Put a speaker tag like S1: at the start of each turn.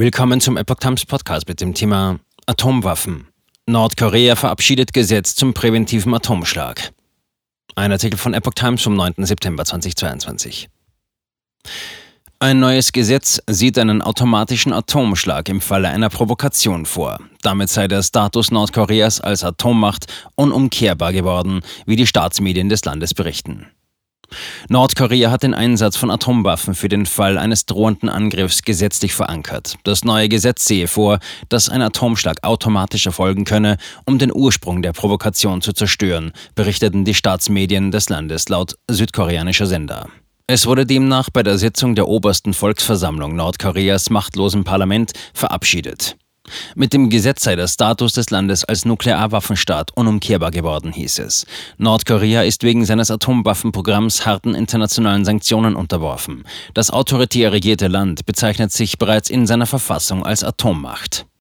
S1: Willkommen zum Epoch Times Podcast mit dem Thema Atomwaffen. Nordkorea verabschiedet Gesetz zum präventiven Atomschlag. Ein Artikel von Epoch Times vom 9. September 2022. Ein neues Gesetz sieht einen automatischen Atomschlag im Falle einer Provokation vor. Damit sei der Status Nordkoreas als Atommacht unumkehrbar geworden, wie die Staatsmedien des Landes berichten. Nordkorea hat den Einsatz von Atomwaffen für den Fall eines drohenden Angriffs gesetzlich verankert. Das neue Gesetz sehe vor, dass ein Atomschlag automatisch erfolgen könne, um den Ursprung der Provokation zu zerstören, berichteten die Staatsmedien des Landes laut südkoreanischer Sender. Es wurde demnach bei der Sitzung der obersten Volksversammlung Nordkoreas machtlosem Parlament verabschiedet. Mit dem Gesetz sei der Status des Landes als Nuklearwaffenstaat unumkehrbar geworden, hieß es. Nordkorea ist wegen seines Atomwaffenprogramms harten internationalen Sanktionen unterworfen. Das autoritär regierte Land bezeichnet sich bereits in seiner Verfassung als Atommacht.